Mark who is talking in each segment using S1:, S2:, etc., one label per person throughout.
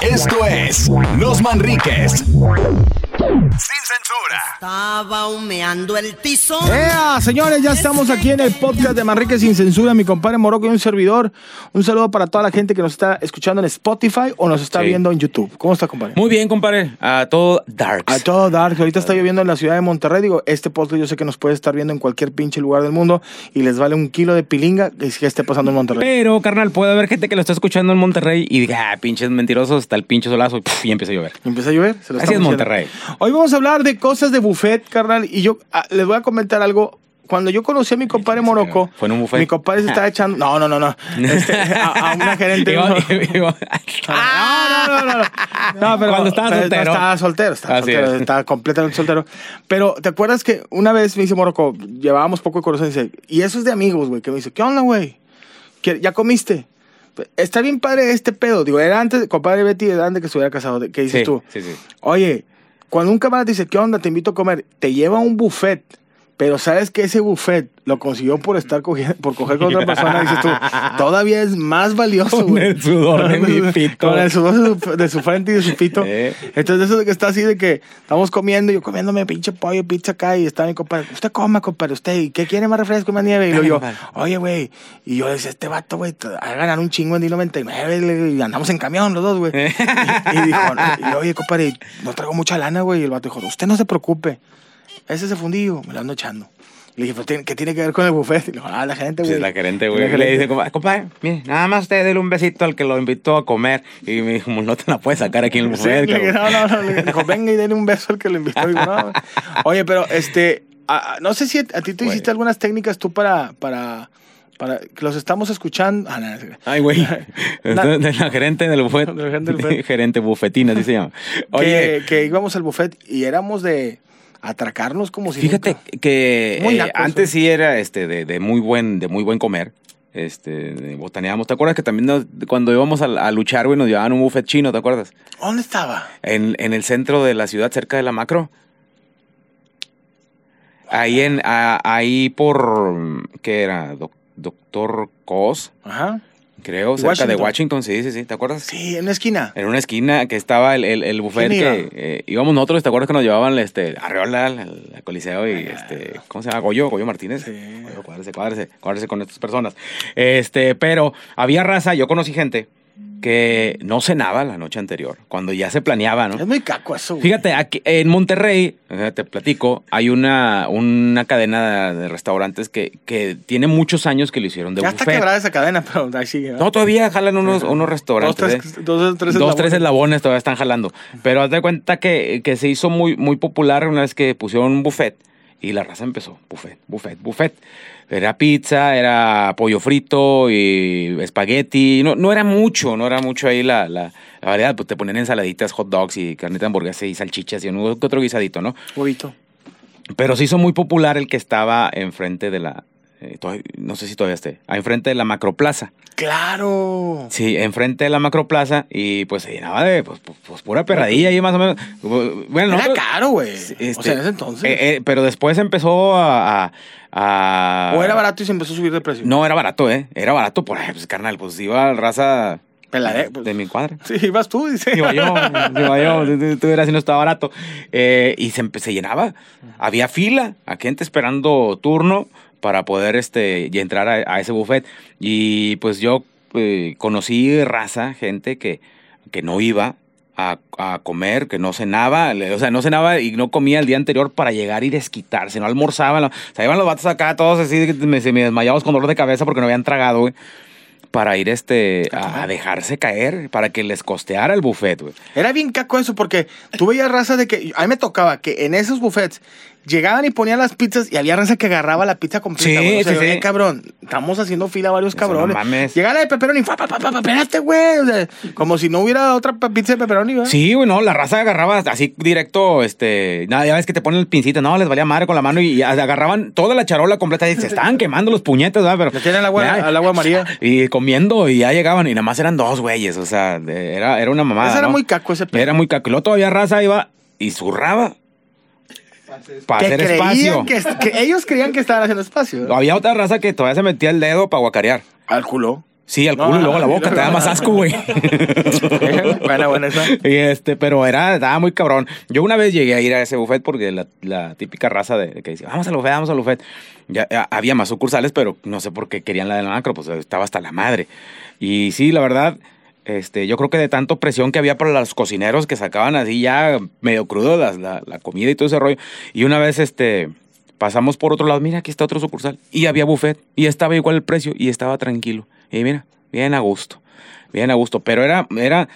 S1: Esto es Los Manriques. Sin censura.
S2: Estaba humeando el tizo.
S3: ¡Ea! Señores, ya estamos aquí en el podcast de Manrique Sin Censura. Mi compadre Morocco y un servidor. Un saludo para toda la gente que nos está escuchando en Spotify o nos está
S4: Sí.
S3: viendo en YouTube. ¿Cómo está, compadre?
S4: Muy bien, compadre. A todo Darks.
S3: A todo Dark, ahorita está lloviendo en la ciudad de Monterrey. Digo, este podcast yo sé que nos puede estar viendo en cualquier pinche lugar del mundo y les vale un kilo de pilinga que que esté pasando en Monterrey.
S4: Pero, carnal, puede haber gente que lo está escuchando en Monterrey y diga, ah, pinches mentirosos, está el pinche solazo y, puf, y empieza a llover.
S3: Empieza a llover. Se lo
S4: Así es Monterrey.
S3: Hoy vamos a hablar de cosas de buffet, carnal. Y yo ah, les voy a comentar algo. Cuando yo conocí a mi compadre Morocco,
S4: ¿Fue en un buffet?
S3: mi compadre se estaba echando. No, no, no, no. Este, a, a una gerente.
S4: Digo- digo-
S3: No, no, no, no. No, pero
S4: Cuando estaba soltero.
S3: no estaba soltero, estaba
S4: Así
S3: soltero,
S4: es.
S3: estaba completamente soltero. Pero, ¿te acuerdas que una vez me dice Morocco, llevábamos poco de corazón y dice, y eso es de amigos, güey, que me dice, ¿qué onda, güey? ¿Qué- ¿Ya comiste? Está bien padre este pedo. Digo, era antes, compadre Betty, era antes que estuviera casado. ¿Qué dices
S4: Sí,
S3: tú?
S4: sí, sí.
S3: Oye, cuando un camarada dice, ¿qué onda? Te invito a comer, te lleva a un buffet, pero sabes que ese buffet lo consiguió por estar cogiendo, por coger con otra persona, dices tú, todavía es más valioso,
S4: Con
S3: güey.
S4: el sudor de mi pito.
S3: Con el sudor de su, de su frente y de su pito.
S4: Eh.
S3: Entonces, eso de que está así de que estamos comiendo, yo comiéndome pinche pollo, pizza acá, y está mi compadre, usted coma, compadre, usted, ¿y qué quiere más refresco y más nieve? Y yo,
S4: Dale,
S3: oye, güey, y yo decía, este vato, güey, te va a ganar un chingo en D99, le- y andamos en camión los dos, güey. y, y dijo, y yo, oye, compadre, no traigo mucha lana, güey, y el vato dijo, usted no se preocupe, es el fundillo, me lo ando echando. Le dije, "¿Pero tiene- ¿qué tiene que ver con el buffet? Y le dijo, ah, la gente,
S4: Pues
S3: güey.
S4: es la gerente,
S3: La
S4: güey. Le dice, compadre, mire, nada más usted dele un besito al que lo invitó a comer. Y me dijo, no te la puedes sacar aquí en el
S3: Sí,
S4: buffet.
S3: le dije,
S4: cabrón".
S3: no, no, no. Le dijo, venga y denle un beso al que lo invitó. Digo, no. Oye, pero este, a- no sé si a, a ti tú
S4: Güey.
S3: hiciste algunas técnicas tú para, para, para, que los estamos escuchando. Ah, no, no, no.
S4: Ay, güey. De la gerente del buffet.
S3: La gerente del buffet.
S4: gerente bufetina, así se llama. Oye,
S3: que, que íbamos al buffet y éramos de atracarnos como si
S4: fíjate
S3: nunca.
S4: que eh, antes sí era este de, de muy buen de muy buen comer. Este, botaneábamos. ¿Te acuerdas que también nos- cuando íbamos a, a luchar, güey, nos llevaban un buffet chino, ¿te acuerdas?
S3: ¿Dónde estaba?
S4: En, en el centro de la ciudad, cerca de la macro. Ahí en, a- ahí por, ¿qué era? Doc- Doctor Cos,
S3: Ajá.
S4: Creo, cerca de
S3: Washington.
S4: Sí, sí, sí, ¿te acuerdas?
S3: Sí, en una esquina.
S4: En una esquina que estaba el, el, el buffet
S3: ¿Quién
S4: que eh, íbamos nosotros, ¿te acuerdas que nos llevaban este, Arreola al, al Coliseo y este, ¿cómo se llama? Goyo, Goyo Martínez.
S3: Sí.
S4: Goyo, cuádrese, cuádrese, cuádrese con estas personas. Este, pero había raza, yo conocí gente que no cenaba la noche anterior, cuando ya se planeaba, ¿no?
S3: Es muy caco eso, güey.
S4: Fíjate, aquí en Monterrey, te platico, hay una, una cadena de restaurantes que, que tiene muchos años que lo hicieron de
S3: Ya está
S4: buffet.
S3: quebrada esa cadena, pero ahí sigue. ¿verdad?
S4: No, todavía jalan unos, unos
S3: Dos,
S4: restaurantes.
S3: tres,
S4: ¿eh?
S3: dos, tres,
S4: Dos, tres eslabones todavía están jalando. Pero haz de cuenta que, que se hizo muy, muy popular una vez que pusieron un buffet y la raza empezó. Buffet, buffet, buffet. Era pizza, era pollo frito y espagueti. No, no era mucho, no era mucho ahí la, la, la variedad. Pues te ponían ensaladitas, hot dogs y carnita de hamburguesa y salchichas y que otro guisadito, ¿no?
S3: Huevito.
S4: Pero se hizo muy popular el que estaba enfrente de la. Eh, no sé si todavía esté. Enfrente de la macroplaza.
S3: Claro.
S4: Sí, enfrente de la macroplaza y pues se llenaba de pues, pues, pues, pura perradilla ahí más o menos. Bueno,
S3: Era
S4: nosotros-
S3: caro, güey.
S4: este,
S3: o sea, en ese entonces.
S4: eh, eh, pero después empezó a,
S3: o era barato y se empezó a subir de precio.
S4: No, era barato, ¿eh? Era barato por pues carnal, pues iba raza
S3: Pelade, pues.
S4: de mi cuadra.
S3: Sí, ibas tú, dice.
S4: Iba yo, iba yo, tú- eras si no estaba barato. Eh, y se, se llenaba. Había fila, a gente esperando turno para poder este, y entrar a, ese buffet. Y pues yo eh, conocí raza, gente que, que no iba a, comer, que no cenaba, o sea, no cenaba y no comía el día anterior para llegar y desquitarse, no almorzaban. O sea, iban los vatos acá todos así, me, se me con dolor de cabeza porque no habían tragado, güey. Para ir este a, a dejarse caer, para que les costeara el buffet, güey.
S3: Era bien caco eso porque tú veías raza de que. A mí me tocaba que en esos buffets llegaban y ponían las pizzas y había raza que agarraba la pizza completa.
S4: Sí,
S3: güey. O sea,
S4: sí, sí.
S3: "Eh, cabrón, estamos haciendo fila varios
S4: Eso no
S3: cabrones.
S4: mames.
S3: Llega la de pepperoni, pa, pa, pa, pa, espérate, güey. O sea, como si no hubiera otra pizza de pepperoni, ¿verdad?
S4: Sí, güey, no, la raza agarraba así directo, este, nada, ya ves que te ponen el pincito, no, les valía madre con la mano y, y agarraban toda la charola completa y se estaban quemando los puñetes, ¿verdad? Pero,
S3: Le tienen al agua,
S4: Ya,
S3: al agua María.
S4: Y comiendo y ya llegaban y nada más eran dos güeyes, o sea, era, era una mamada.
S3: Ese era
S4: ¿no?
S3: muy caco ese pedo.
S4: Era muy caco. Y luego todavía raza iba y zurraba para
S3: que
S4: hacer
S3: creían
S4: espacio.
S3: que, que ellos creían que estaban haciendo espacio. ¿verdad?
S4: Había otra raza que todavía se metía el dedo para guacarear.
S3: Al culo.
S4: Sí, al
S3: No,
S4: culo y luego a la boca,
S3: no,
S4: te da más asco, güey.
S3: buena, buena esa.
S4: Y este, pero era, estaba muy cabrón. Yo una vez llegué a ir a ese buffet porque la, la típica raza de, de que decía, vamos al buffet, vamos al buffet. Ya, ya había más sucursales, pero no sé por qué querían la del macro, pues estaba hasta la madre. Y sí, la verdad, este, yo creo que de tanto presión que había para los cocineros que sacaban así ya medio crudo la, la comida y todo ese rollo. Y una vez, este, pasamos por otro lado, mira, aquí está otro sucursal. Y había buffet. Y estaba igual el precio y estaba tranquilo. Y mira, bien a gusto. Bien a gusto. Pero era, era,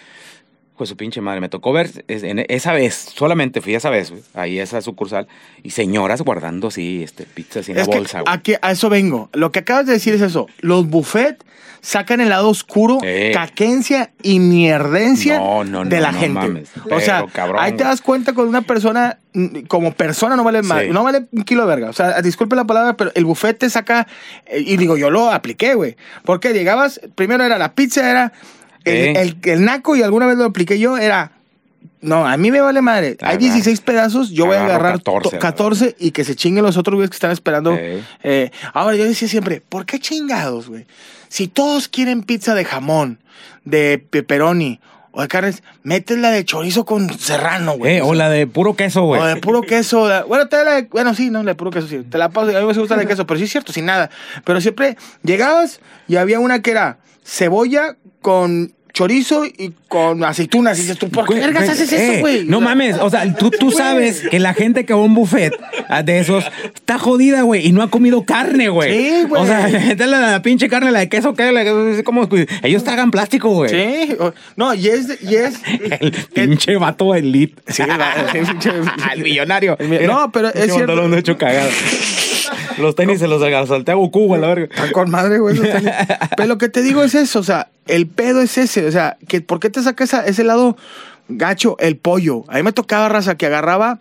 S4: pues su pinche madre, me tocó ver en esa vez, solamente fui esa vez, ahí a esa sucursal, y señoras guardando así, este, pizzas en la
S3: que
S4: bolsa,
S3: aquí, a eso vengo. Lo que acabas de decir es eso. Los buffet sacan el lado oscuro,
S4: Eh.
S3: caquencia y mierdencia
S4: No, no,
S3: de
S4: no,
S3: la
S4: no
S3: gente.
S4: mames.
S3: o sea,
S4: Pero, cabrón,
S3: ahí te das cuenta con una persona, mm, como persona no vale más,
S4: Sí.
S3: no vale un kilo de verga. O sea, disculpe la palabra, pero el buffet te saca, eh, y digo, yo lo apliqué, güey. Porque llegabas, primero era la pizza, era el, el- el naco, y alguna vez lo apliqué yo, era... No, a mí me vale madre. Hay
S4: Agarra.
S3: 16 pedazos, yo voy a agarrar
S4: 14,
S3: to- 14 y que se chinguen los otros güeyes que están esperando.
S4: Eh.
S3: Ahora, yo decía siempre, ¿por qué chingados, güey? Si todos quieren pizza de jamón, de pepperoni o de carnes, métela de chorizo con serrano, güey.
S4: Eh, o la de puro queso, güey.
S3: O de puro queso. la- bueno, te la de- bueno, sí, no, la de puro queso, sí. Te la paso. A mí me gusta la de queso, pero sí es cierto, sin nada. Pero siempre llegabas y había una que era cebolla con chorizo y con aceitunas. Y dices tú, ¿por qué
S4: Güey,
S3: vergas
S4: güey,
S3: haces
S4: eh,
S3: eso, güey?
S4: No mames, o sea, tú, tú sabes que la gente que va a un buffet ah, de esos está jodida, güey, y no ha comido carne, güey.
S3: Sí, güey.
S4: O sea, la la, pinche carne, la de queso, que la, como, ellos tragan plástico, güey.
S3: Sí, no, y es, y es,
S4: El pinche vato elite.
S3: Sí, el pinche-
S4: el millonario.
S3: El mi- no, pero es cierto.
S4: hecho cagado. Los tenis se los salté a Goku, la verga.
S3: Están con madre, güey. esos tenis. Pero lo que te digo es eso, o sea, el pedo es ese, o sea, que ¿por qué te saca esa- ese lado gacho, el pollo? A mí me tocaba raza que agarraba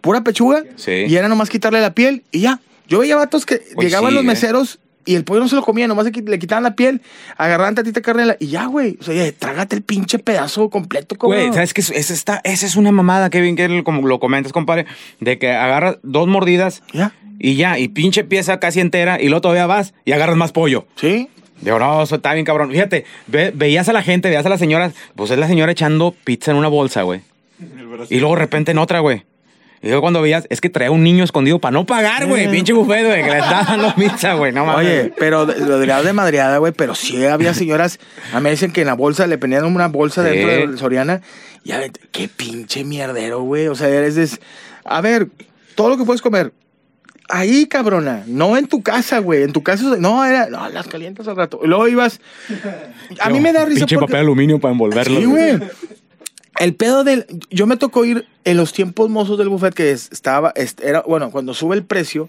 S3: pura pechuga
S4: Sí.
S3: y era nomás quitarle la piel y ya. Yo veía vatos que
S4: Pues
S3: llegaban
S4: sí,
S3: los
S4: eh.
S3: meseros y el pollo no se lo comían, nomás le qui- le quitaban la piel, agarraban tantita carne la- y ya, güey. O sea, ya, trágate el pinche pedazo completo, como.
S4: Güey, ¿sabes qué? Esa, está, esa es una mamada, Kevin, que como lo comentas, compadre, de que agarras dos mordidas
S3: Ya,
S4: y ya, y pinche pieza casi entera, y luego todavía vas y agarras más pollo.
S3: ¿sí?
S4: Digo, no, eso está bien cabrón. Fíjate, ve- veías a la gente, veías a las señoras, pues es la señora echando pizza en una bolsa, güey. Y luego de repente en otra, güey. Y luego cuando veías, es que traía un niño escondido para no pagar, güey.
S3: Eh.
S4: Pinche buffet, güey, que le está dando pizza, güey. No mames.
S3: Oye, pero de- lo dirías de madreada, güey, pero sí había señoras, a mí dicen que en la bolsa le ponían una bolsa
S4: Sí.
S3: dentro del Soriana. Y a ver, qué pinche mierdero, güey. O sea, eres des- A ver, todo lo que puedes comer. Ahí, cabrona, no en tu casa, güey. En tu casa, no, era, no, las calientas al rato. Y luego ibas. A mí me da risa.
S4: Pinche
S3: porque-
S4: papel aluminio para envolverlo.
S3: Sí, güey. El pedo del. Yo me tocó ir en los tiempos mozos del buffet que es- estaba. est- Era, bueno, cuando sube el precio,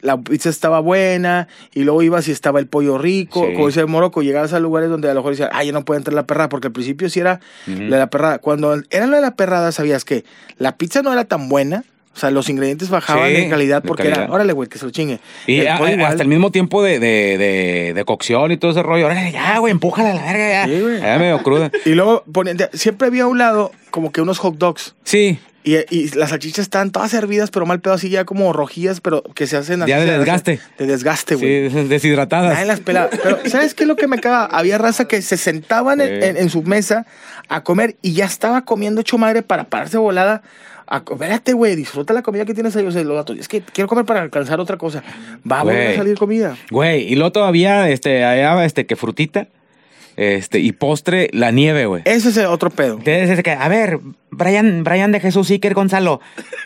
S3: la pizza estaba buena y luego ibas y estaba el pollo rico.
S4: Sí.
S3: Como dice Morocco, llegabas a lugares donde a lo mejor decían, ay, ya no puede entrar la perrada, porque al principio sí era la de la perrada. Cuando era la de la perrada, sabías que la pizza no era tan buena. O sea, los ingredientes bajaban
S4: Sí,
S3: de calidad porque
S4: calidad.
S3: era, órale, güey, que se lo chingue.
S4: Y
S3: El
S4: a-
S3: pollo
S4: a-
S3: igual.
S4: hasta el mismo tiempo de, de, de, de cocción y todo ese rollo. Órale, ya, güey, empújala a la verga, ya.
S3: Sí, güey.
S4: Ya medio cruda.
S3: Y luego siempre había a un lado como que unos hot dogs.
S4: Sí,
S3: Y, y las salchichas están todas servidas, pero mal pedo así ya como rojillas, pero que se hacen así.
S4: Ya de desgaste.
S3: De desgaste,
S4: sí,
S3: güey.
S4: deshidratadas.
S3: Nadie las pelaba. Pero, ¿sabes qué es lo que me caga? Había raza que se sentaban en,
S4: Sí.
S3: en- en su mesa a comer y ya estaba comiendo hecho madre para pararse volada. A, espérate, güey, disfruta la comida que tienes ahí. O sea, los datos, es que quiero comer para alcanzar otra cosa. Va a volver a salir comida.
S4: Güey, y luego todavía, este, allá, este, que frutita, este, y postre, la nieve, güey.
S3: Ese es el otro pedo.
S4: Entonces, a ver, Brian, Brian de Jesús Iker Gonzalo.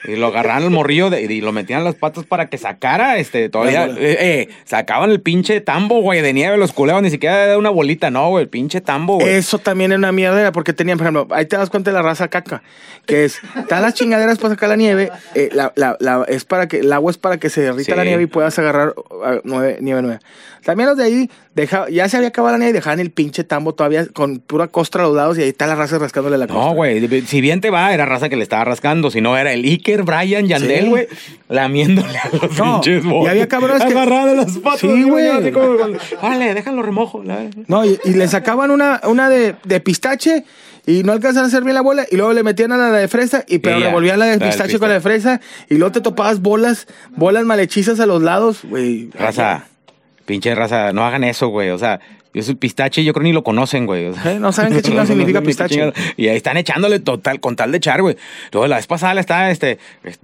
S4: Y lo agarraron el morrillo de- y lo metían las patas para que sacara, este, todavía, eh, eh, sacaban el pinche tambo, güey, de nieve, los culeaban, ni siquiera de una bolita, no, güey, el pinche tambo, güey.
S3: Eso también es una mierdera, porque tenían, por ejemplo, ahí te das cuenta de la raza caca, que es, están las chingaderas para sacar la nieve, eh, la, la- la- es para que, el agua es para que se derrita
S4: Sí.
S3: la nieve y puedas agarrar uh, nueve, nieve nueva. También los de ahí, deja- ya se había acabado la nieve y dejaban el pinche tambo todavía con pura costra a los lados y ahí está la raza rascándole la costra.
S4: No, güey, si bien va, era raza que le estaba rascando, si no era el Iker, Brian, Yandel,
S3: Sí.
S4: güey, lamiéndole a los
S3: No,
S4: pinches
S3: y
S4: botes.
S3: había cabrones que-
S4: Agarrado las patas.
S3: Sí, güey.
S4: Órale, déjalo remojo. la verga".
S3: No, y, y le sacaban una, una de, de pistache y no alcanzan a hacer bien la bola y luego le metían a la de fresa y pero
S4: Y ya,
S3: revolvían la de
S4: la
S3: pistache con la de fresa y luego te topabas bolas, bolas malhechizas a los lados, güey.
S4: Raza, pinche raza, no hagan eso, güey. O sea, Y es pistache, yo creo ni lo conocen, güey. O sea,
S3: ¿Eh? No saben qué
S4: no- no-
S3: significa
S4: no-
S3: pistache.
S4: chingado. Y ahí están echándole total, con tal de echar, güey. Luego la vez pasada le estaba, este,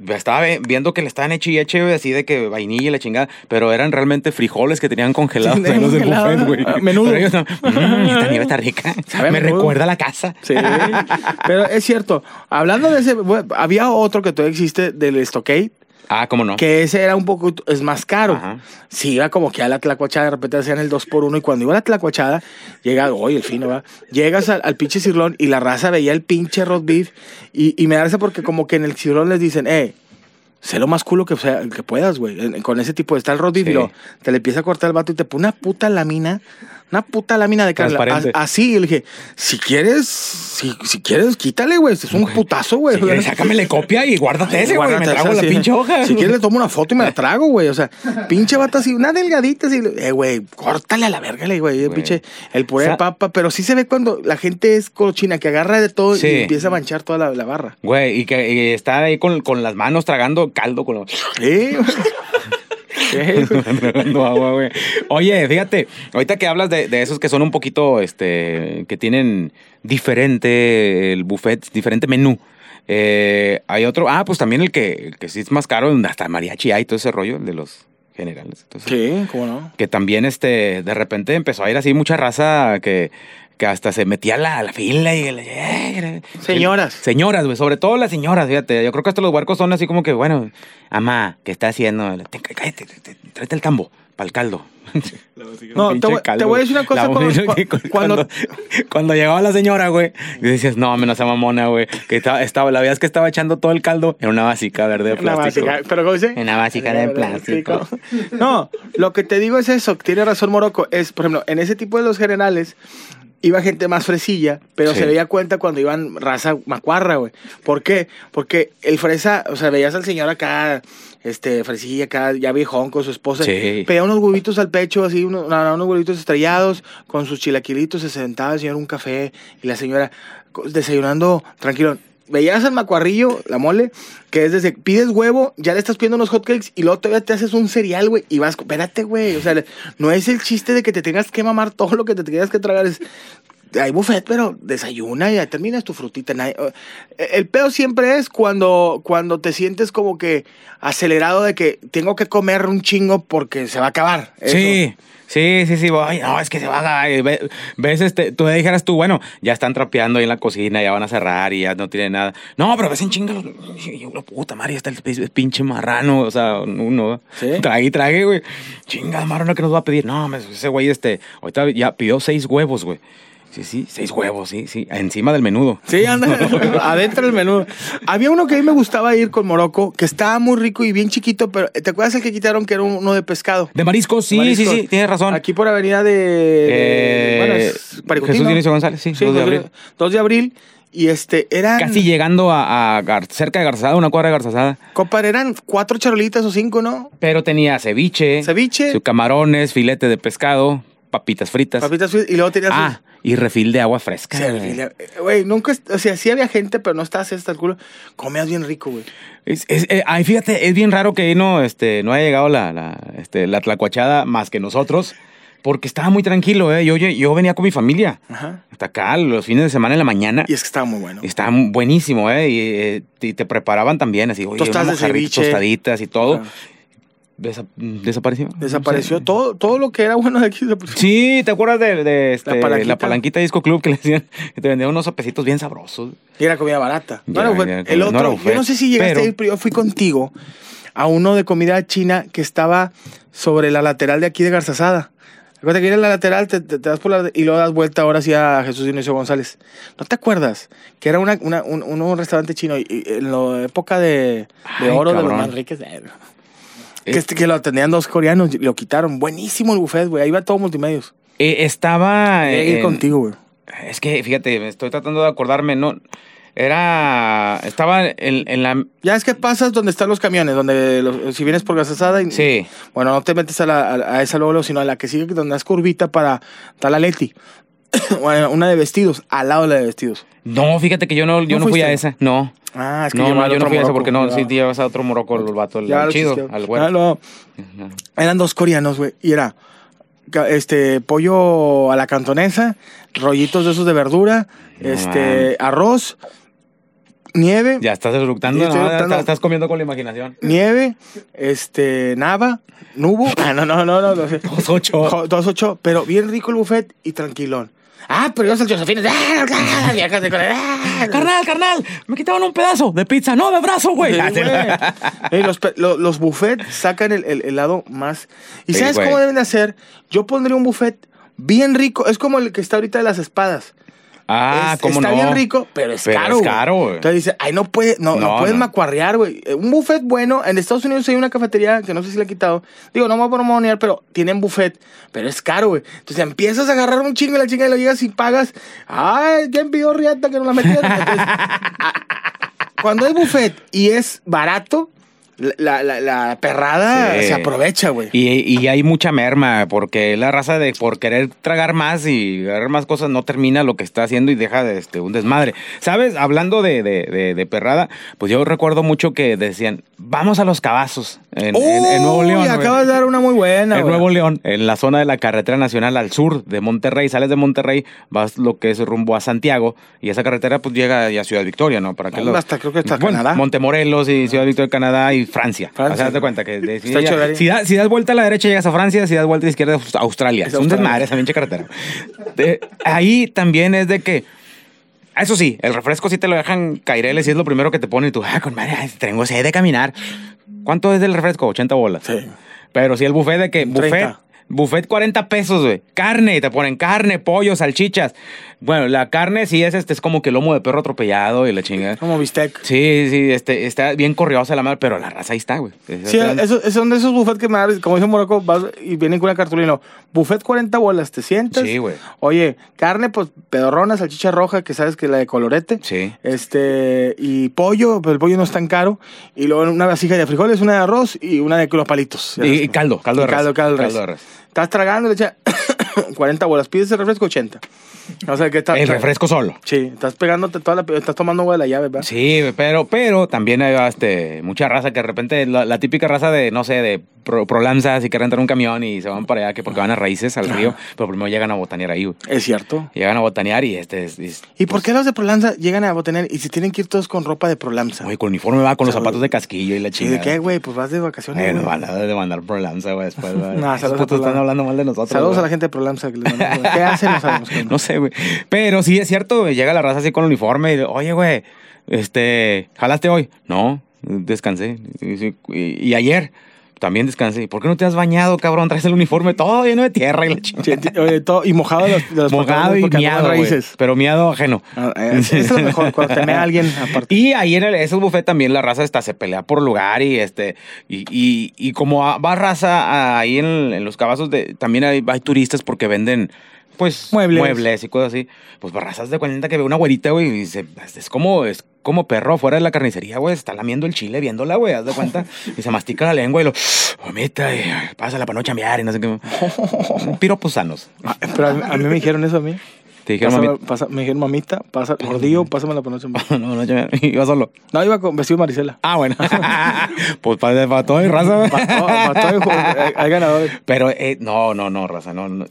S4: estaba viendo que le estaban eche y eche, güey, así de que vainilla y la chingada, pero eran realmente frijoles que tenían congelados
S3: Sí,
S4: en los del buffet, güey.
S3: ah, menudo.
S4: Pero ellos no, "Mm, esta nieve está rica.
S3: Sabe
S4: Me
S3: menudo.
S4: recuerda a la casa.
S3: Sí, pero es cierto. Hablando de ese, bueno, había otro que todavía existe del Stockade,
S4: Ah, ¿cómo no?
S3: que ese era un poco, es más caro.
S4: Ajá.
S3: Sí, iba como que a la tlacuachada, de repente hacían el 2 por 1 y cuando iba a la tlacuachada, llega, oye, el fino, va. Llegas al, al pinche cirlón y la raza veía el pinche roast beef y, y me da risa porque como que en el cirlón les dicen, eh, sé lo más culo que, sea, que puedas, güey. Con ese tipo de está el roast beef y lo, te le empieza a cortar el vato y te pone una puta lámina, una puta lámina de carne.
S4: Transparente.
S3: A- Así, y le dije, si quieres, si, si quieres, quítale, güey. Es un putazo, güey.
S4: Si sácamele copia y guárdate ese, güey. Me trago la
S3: sí.
S4: pinche hoja.
S3: Si quieres le tomo una foto y me la trago, güey. O sea, pinche vato así, una delgadita así. Eh, güey, córtale a la verga, güey. Pinche, el puré
S4: O sea-
S3: de papa. Pero sí se ve cuando la gente es cochina, que agarra de todo
S4: Sí.
S3: y empieza a manchar toda la, la barra.
S4: Güey, y que y está ahí con, con las manos tragando caldo con los... agua, güey. Oye, fíjate, ahorita que hablas de, de esos que son un poquito, este, que tienen diferente el buffet, diferente menú. Eh, hay otro, ah, pues también el que, el que sí es más caro, hasta mariachi hay todo ese rollo, el de los generales. Entonces,
S3: Sí, cómo no.
S4: que también este de repente empezó a ir así mucha raza que, que hasta se metía a la, a la fila y le-
S3: Señoras.
S4: señoras güey sobre todo las señoras fíjate yo creo que hasta los huercos son así como que bueno amá ¿qué está haciendo? Te- cállate te- te- tráete el tambo para el caldo
S3: No, te voy- te
S4: caldo,
S3: voy a decir una cosa, cuando- cuando-
S4: cuando, cuando llegaba la señora, güey, y decías, no, menos esa mamona, güey, que estaba, estaba, la veías que estaba echando todo el caldo en una vasija verde de
S3: Una
S4: plástico.
S3: básica, ¿Pero cómo dice?
S4: Una básica de plástico.
S3: No, lo que te digo es eso. Tiene razón Morocco. Es, por ejemplo, en ese tipo de los generales iba gente más fresilla, pero
S4: Sí.
S3: se veía cuenta cuando iban raza macuarra, güey. ¿Por qué? Porque el fresa, o sea, veías al señor acá, este, fresilla acá, ya viejón con su esposa.
S4: Sí.
S3: Pedía unos huevitos al pecho, así, unos, no, no, unos huevitos estrellados, con sus chilaquilitos, se sentaba el señor un café y la señora desayunando tranquilo. Veías al macuarrillo, la mole, que es desde, pides huevo, ya le estás pidiendo unos hotcakes y luego todavía te haces un cereal, güey, y vas, espérate, güey, o sea, no es el chiste de que te tengas que mamar todo lo que te tengas que tragar, es, hay buffet, pero desayuna y ya terminas tu frutita. nadie- el pedo siempre es cuando, cuando te sientes como que acelerado de que tengo que comer un chingo porque se va a acabar. Eso.
S4: Sí, sí, sí, sí. Ay, no, es que se va a... ve- Ves, este, tú dijeras tú, bueno, ya están trapeando ahí en la cocina, ya van a cerrar y ya no tienen nada. No, pero ves en chinga, yo, la puta madre, ya está el pi- pinche marrano, o sea, uno.
S3: Sí.
S4: Trague trague, güey. Chinga, marrano, que nos va a pedir? No, ese güey, este, ahorita ya pidió seis huevos, güey. Sí, sí, seis huevos, sí, sí, encima del menudo.
S3: Sí, anda adentro del menú. Había uno que a mí me gustaba ir con Morocco, que estaba muy rico y bien chiquito, pero ¿te acuerdas el que quitaron que era uno de pescado?
S4: De mariscos, sí, sí, sí, tienes razón.
S3: Aquí por avenida de...
S4: Eh,
S3: bueno, es Paricutín,
S4: Jesús. Dionisio González, sí, 2 de
S3: dos
S4: abril.
S3: 2 de abril. Y este, eran...
S4: Casi llegando a, a Gar- cerca de Garzada, una cuadra de Garzada.
S3: Compadre, eran cuatro charolitas o cinco, ¿no?
S4: Pero tenía ceviche,
S3: Ceviche.
S4: sus camarones, filete de pescado, papitas fritas.
S3: Papitas fritas, y luego tenías...
S4: ah, y refil de agua fresca.
S3: Sí,
S4: güey.
S3: Güey, nunca, o sea, sí había gente, pero no estabas hasta el culo. Comías bien rico, güey.
S4: Es, es- eh, ay, fíjate, es bien raro que ahí no, este, no haya llegado la, la, este, la tlacuachada más que nosotros, porque estaba muy tranquilo, ¿eh? Yo, yo, yo venía con mi familia
S3: Ajá.
S4: hasta acá los fines de semana en la mañana.
S3: Y es que estaba muy bueno.
S4: Estaba buenísimo, ¿eh? Y, eh, y te preparaban también, así, oye,
S3: Tostadas de ceviche.
S4: tostaditas y todo.
S3: Ajá.
S4: Desa- desapareció.
S3: Desapareció todo, todo lo que era bueno de aquí.
S4: Sí, ¿te acuerdas de, de, este,
S3: La
S4: la,
S3: palanquita.
S4: Disco Club que le decían que te vendían unos sopecitos bien sabrosos?
S3: Y era comida barata.
S4: Ya,
S3: bueno, fue
S4: ya,
S3: el
S4: no
S3: otro,
S4: era
S3: yo no sé si llegaste
S4: pero-
S3: a ir, pero yo fui contigo a uno de comida china que estaba sobre la lateral de aquí de Garzazada. Acuérdate que ir a la lateral, te, te- te das por la y luego das vuelta ahora sí a Jesús Dionisio González. ¿No te acuerdas? Que era una, una- un, un- un restaurante chino y, y en la época de, de
S4: Ay,
S3: oro de los. Manriques. Eh, Que, este, que lo atendían dos coreanos, lo quitaron. Buenísimo el buffet, güey. Ahí va todo multimedios.
S4: Eh, estaba...
S3: A ir
S4: en-
S3: contigo, güey.
S4: Es que, fíjate, estoy tratando de acordarme, no... Era... Estaba en, en la...
S3: Ya es que pasas donde están los camiones, donde los- si vienes por Garzazada y
S4: Sí.
S3: Bueno, no te metes a, la, a, a esa luego, sino a la que sigue, donde es curvita para bueno, una de vestidos, al lado de la de vestidos.
S4: No, fíjate que yo no, yo
S3: ¿No
S4: no, fui a esa, no.
S3: Ah, es que
S4: no, no, yo no fui a esa porque no,
S3: lleva-
S4: sí te llevas a otro moroco, el vato, el, chido, al güero.
S3: Ah, no, eran dos coreanos, güey, y era este, pollo a la cantonesa, rollitos de esos de verdura,
S4: No
S3: este, arroz, nieve,
S4: Ya estás eructando, ¿no? Estás, estás comiendo con la imaginación.
S3: nieve, este, nava, nubo. Ah, no, no, no, no. no.
S4: Dos ocho.
S3: Dos ocho, pero bien rico el buffet y tranquilón. Ah, pero yo soy. Ah, ah, ah.
S4: Carnal, carnal, me quitaban un pedazo de pizza, no de brazo, güey.
S3: Sí, güey. Ey, los, los buffets sacan el, el- el lado más. ¿Y
S4: Sí,
S3: sabes
S4: güey.
S3: cómo deben de hacer? Yo pondría un buffet bien rico. Es como el que está ahorita de las espadas.
S4: Ah,
S3: Es-
S4: cómo
S3: está
S4: no.
S3: bien rico, pero es
S4: Pero
S3: caro.
S4: es caro, güey.
S3: Entonces dice, ay, no puede, no, no,
S4: No,
S3: puedes macuarrear, güey. Eh, Un buffet bueno, en Estados Unidos hay una cafetería que no sé si la he quitado. Digo, no me voy a promocionar, pero tienen buffet, pero es caro, güey. Entonces empiezas a agarrar un chingo y la chinga y lo llegas y pagas. Ay, ¿quién pidió riata que no la metieron? Entonces, cuando hay buffet y es barato, la, la, la perrada
S4: Sí.
S3: se aprovecha, güey.
S4: Y, y hay mucha merma, porque la raza de por querer tragar más y agarrar más cosas no termina lo que está haciendo y deja de, este, un desmadre. ¿Sabes? Hablando de, de- de- de perrada, pues yo recuerdo mucho que decían, vamos a los cabazos en, en- en Nuevo León.
S3: acabas de dar una muy buena,
S4: En
S3: güey.
S4: Nuevo León, en la zona de la carretera nacional al sur de Monterrey, sales de Monterrey, vas lo que es rumbo a Santiago y esa carretera pues llega ya a Ciudad Victoria, ¿no? Para que
S3: Hombre, hasta creo que hasta
S4: bueno,
S3: Canadá.
S4: Montemorelos y Ciudad Victoria, Canadá y Francia.
S3: Francia.
S4: O sea, cuenta que de- si,
S3: área.
S4: si da- si das vuelta a la derecha llegas a Francia, si das vuelta a la izquierda a Australia.
S3: Es
S4: Es un desmadre esa pinche carretera. De- ahí también es de que eso sí, el refresco sí te lo dejan caireles y es lo primero que te ponen y tú, ah, con madre, tengo sed de caminar. ¿Cuánto es del refresco? 80 bolas.
S3: Sí.
S4: Pero si el buffet de que,
S3: 30.
S4: buffet, buffet 40 pesos, güey. Carne, te ponen carne, pollo, salchichas. Bueno, la carne sí es este, es como que lomo de perro atropellado y la chingada.
S3: Como bistec.
S4: Sí, sí, este, está bien corriosa la madre, pero la raza ahí está, güey.
S3: Sí, eso, eso son de esos buffets que me dan, como dice Morocco, vas y vienen con una cartulina. Buffet 40 bolas, ¿te sientas?
S4: Sí, güey.
S3: Oye, carne, pues pedorrona, salchicha roja, que sabes que la de colorete.
S4: Sí.
S3: Este, y pollo, pues el pollo no es tan caro. Y luego una vasija de frijoles, una de arroz y una de los palitos.
S4: Y, y caldo, caldo de
S3: Y caldo,
S4: res.
S3: caldo de res.
S4: res.
S3: Estás tragando, le echas 40 bolas, pides el refresco 80. O sea que está.
S4: El refresco solo.
S3: Sí, estás pegándote toda la. Estás tomando agua de la llave, ¿verdad?
S4: Sí, pero, pero también hay este, mucha raza que de repente, la, la típica raza de, no sé, de pro, prolanzas y que rentan un camión y se van para allá que porque van a raíces al río, pero primero llegan a botanear ahí, güey.
S3: Es cierto.
S4: Llegan a botanear y este es, es-
S3: ¿Y por qué los de Prolanza llegan a botener y se tienen que ir todos con ropa de Prolanza?
S4: Oye, con uniforme va con los
S3: O sea,
S4: zapatos de casquillo y la
S3: ¿Y de
S4: chingada.
S3: qué, güey? Pues vas de vacaciones.
S4: Bueno,
S3: güey.
S4: van a demandar por lanza, güey, después, güey.
S3: No, saludos a
S4: están hablando mal de nosotros.
S3: Saludos
S4: güey.
S3: a la gente de Prolanza que les mandamos, güey. ¿Qué hacen? No sabemos. güey.
S4: No sé, güey. Pero sí es cierto, güey. Llega la raza así con uniforme y, oye, güey, este, ¿jalaste hoy? No, descansé. Y, sí, y- y ayer también descansé. ¿Y por qué no te has bañado, cabrón? Traes el uniforme todo lleno de tierra y la chingada.
S3: Oye, todo- y mojado de los, de los
S4: Mojado y miado,
S3: raíces.
S4: Pero miado ajeno.
S3: Ah, eh, Eso es lo mejor, cuando te mea alguien aparte.
S4: Y ahí en el, esos buffet también la raza está, se pelea por lugar y este y, y, y como va raza ahí en, en los cabazos de también hay, hay turistas porque venden pues
S3: Muebles.
S4: y cosas así. Pues va razas de cuenta que ve una güerita, güey, y dice, es como es como perro fuera de la carnicería, güey, está lamiendo el chile viéndola, güey, haz de cuenta, y se mastica la lengua y lo vomita y pásala para no chambear y no sé qué. Piropos sanos.
S3: Ah, Pero a mí, a mí me dijeron eso a mí.
S4: Te dijeron,
S3: Pásame- pasa- me dijeron, mamita, pasa, gordillo, pásamela por noche.
S4: no, no chambear, iba solo.
S3: No, iba con vestido Marisela.
S4: Ah, bueno. pues para, para todo mi raza, güey.
S3: Pa- no, pa' todo hay- hay ganadores.
S4: Pero eh, no, no, no, raza, no. no.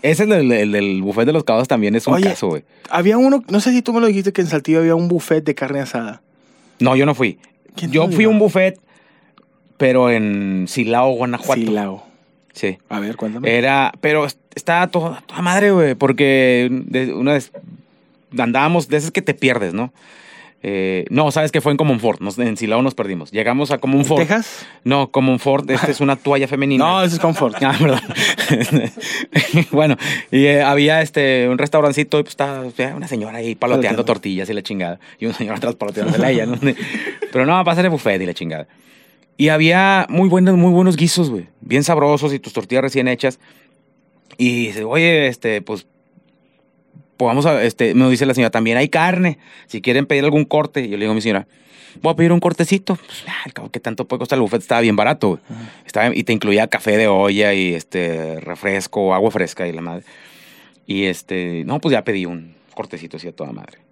S4: Ese es el, el del buffet de los cabos también es un
S3: Oye,
S4: caso, güey.
S3: Había uno, no sé si tú me lo dijiste, que en Saltillo había un buffet de carne asada.
S4: No, yo no fui.
S3: ¿Quién
S4: Yo fui a un buffet, pero en Silao, Guanajuato.
S3: Silao.
S4: Sí.
S3: A ver, cuéntame.
S4: Era, pero est- estaba toda, toda madre, güey, porque de- una vez andábamos de esas que te pierdes, ¿no? Eh, no, sabes que fue en Comonfort, nos, en Silao nos perdimos. Llegamos a Comonfort.
S3: ¿Texas?
S4: No, Comonfort, esta es una toalla femenina.
S3: No, ese es Comfort.
S4: Ah, perdón. bueno, y eh, había este un restaurancito y pues estaba una señora ahí paloteando tortillas y la chingada. Y un señor atrás paloteándosela a ella, ¿no? Pero no, pasa el buffet y la chingada. Y había muy buenos, muy buenos guisos, güey. Bien sabrosos y tus tortillas recién hechas. Y dice, oye, este, pues, pues vamos a, este, me dice la señora, también hay carne. Si quieren pedir algún corte. Y yo le digo a mi señora, voy a pedir un cortecito. Pues, ah, al cabo, ¿qué tanto puede costar el buffet? Estaba bien barato, güey. Estaba, y te incluía café de olla y este, refresco, agua fresca y la madre. Y este, no, pues ya pedí un cortecito así a toda madre.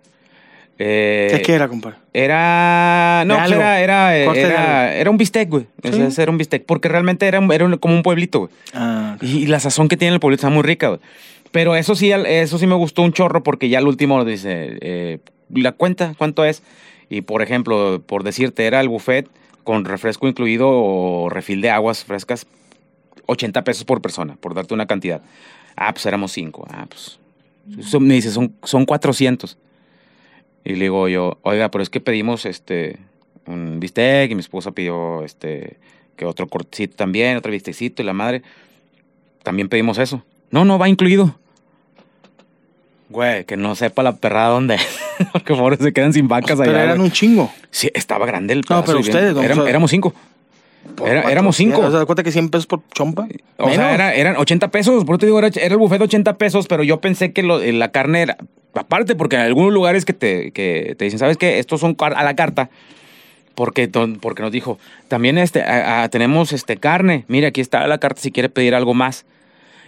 S4: Eh,
S3: ¿Qué, era, compadre?
S4: Era. No, pues era, era, era, era un bistec, güey. O sea,
S3: Sí.
S4: era un bistec. Porque realmente era, era un- como un pueblito, güey.
S3: Ah,
S4: Y, y la sazón que tiene el pueblito está muy rica, güey. Pero eso sí, eso sí me gustó un chorro porque ya al último dice, eh, la cuenta, ¿cuánto es? Y por ejemplo, por decirte, era el buffet con refresco incluido o refil de aguas frescas, 80 pesos por persona, por darte una cantidad. Ah, pues éramos cinco. Ah, pues. Eso me dice, son, son 400. Y le digo yo, oiga, pero es que pedimos este un bistec y mi esposa pidió este que otro cortecito también, otro bistecito y la madre. También pedimos eso. No, no, va incluido. Güey, que no sepa la perrada dónde es. Porque pobres se quedan sin vacas
S3: pero
S4: allá.
S3: eran
S4: güey.
S3: un chingo.
S4: Sí, estaba grande el
S3: No, pero
S4: bien-
S3: ustedes, O sea,
S4: éramos cinco. Era-
S3: Por
S4: éramos cinco.
S3: O sea, ¿te cuenta que 100 pesos por chompa?
S4: O sea, era- eran 80 pesos. Por eso te digo, era, era el buffet de 80 pesos, pero yo pensé que lo- la carne era. Aparte, porque en algunos lugares que te, que te dicen, ¿sabes qué? Estos son a la carta. Porque, porque nos dijo, también este, a- a- tenemos este, carne. Mire, aquí está la carta si quiere pedir algo más.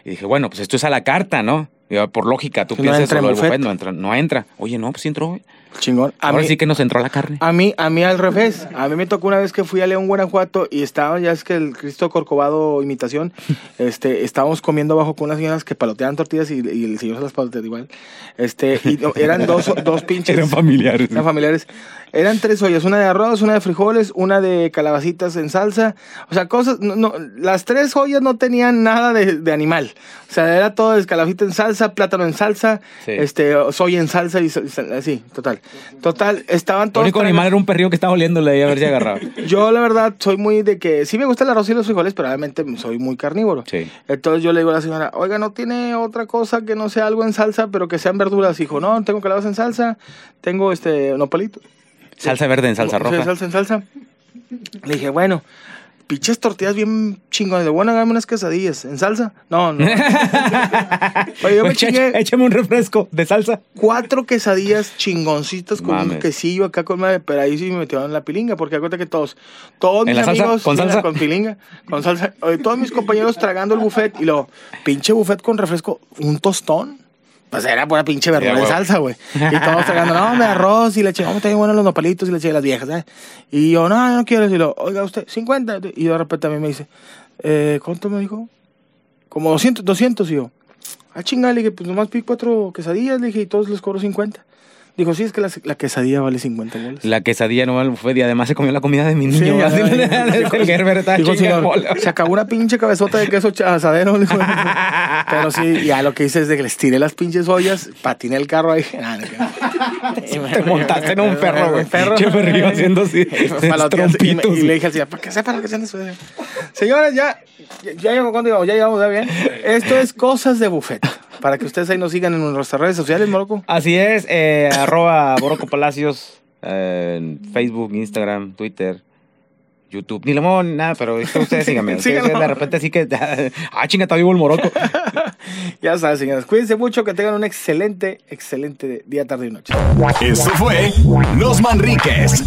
S4: Y dije, bueno, pues esto es a la carta, ¿no? Por lógica, tú
S3: Que no
S4: piensas
S3: entra buffet.
S4: no entra, no entra. Oye, no, pues sí entró, güey.
S3: Chingón. A
S4: Ahora
S3: mí,
S4: sí que nos entró la carne.
S3: a mí, a mí al revés. A mí me tocó una vez que fui a León, Guanajuato y estaba, ya es que el Cristo Corcovado imitación, este, estábamos comiendo abajo con unas señoras que paloteaban tortillas y, y el señor se las paloteaba igual. Este, y eran dos, dos pinches.
S4: Eran familiares.
S3: Eran familiares. Eran tres ollas, una de arroz, una de frijoles, una de calabacitas en salsa. O sea, cosas, no, no, las tres ollas no tenían nada de, de animal. O sea, era todo de calabacita en salsa, plátano en salsa,
S4: Sí.
S3: este, soya en salsa y así, total. Total, estaban
S4: El
S3: todos.
S4: único
S3: traga-
S4: animal era un perrillo que estaba oliéndole ahí a ver si agarraba.
S3: Yo, la verdad, soy muy de que sí me gusta el arroz y los frijoles, pero realmente soy muy carnívoro.
S4: Sí.
S3: Entonces yo le digo a la señora, oiga, ¿no tiene otra cosa que no sea algo en salsa, pero que sean verduras? Dijo, no, tengo calabaza en salsa, tengo este nopalito.
S4: Salsa verde en salsa roja.
S3: salsa en salsa. Le dije, bueno, pinches tortillas bien chingones. De bueno, hágame unas quesadillas. ¿En salsa? No, no. Oye, yo me
S4: Echa-
S3: chingué
S4: Échame un refresco de salsa.
S3: cuatro quesadillas chingoncitas con un quesillo acá con madre, pero ahí sí me metieron la pilinga, porque acuérdate que todos, todos
S4: ¿En
S3: mis
S4: salsa?
S3: amigos
S4: ¿Con salsa?
S3: con pilinga, con salsa, Oye, todos mis compañeros tragando el buffet y luego, pinche buffet con refresco, un tostón. Pues era pura pinche verdura en salsa, güey. Y todos tragando, no, me arroz y leche, no, está bien bueno los nopalitos y leche de las viejas, ¿eh? Y yo, no, yo no quiero decirlo. Oiga, usted, 50. Y de repente a mí me dice, eh, ¿cuánto me dijo? Como 200, 200. Y yo, ah, chingada, le dije, pues nomás pido cuatro quesadillas, le dije, y todos les cobro 50. Dijo, sí, es que la, la quesadilla vale 50 bolas.
S4: La quesadilla no el buffet y además se comió la comida de mi
S3: Sí,
S4: niño.
S3: ya,
S4: Así
S3: ya, ya.
S4: estaba
S3: Dijo,
S4: bola.
S3: se acabó una pinche cabezota de queso asadero. dijo. Pero sí, ya lo que hice es de que les tiré las pinches ollas, patiné el carro ahí. Ah, no, que-
S4: Te montaste en un perro, güey.
S3: Perro.
S4: Che perrillo haciendo así,
S3: y, me- y le dije al señor, para que sepan lo que sean eso. Señores, ya, ya, ya llegamos, ¿cuánto llevamos? Ya llegamos, ¿ya bien? Esto es Cosas de Buffet. Para que ustedes ahí nos sigan en nuestras redes sociales, Moroco.
S4: Así es, eh, arroba Boroco Palacios eh, en Facebook, Instagram, Twitter, YouTube. Ni lo ni nada, pero esto ustedes síganme. Ustedes de repente sí que. ah, chinga, está vivo el Moroco.
S3: Ya saben, señores. Cuídense mucho, que tengan un excelente, excelente día, tarde y noche.
S1: Esto fue Los Manriques.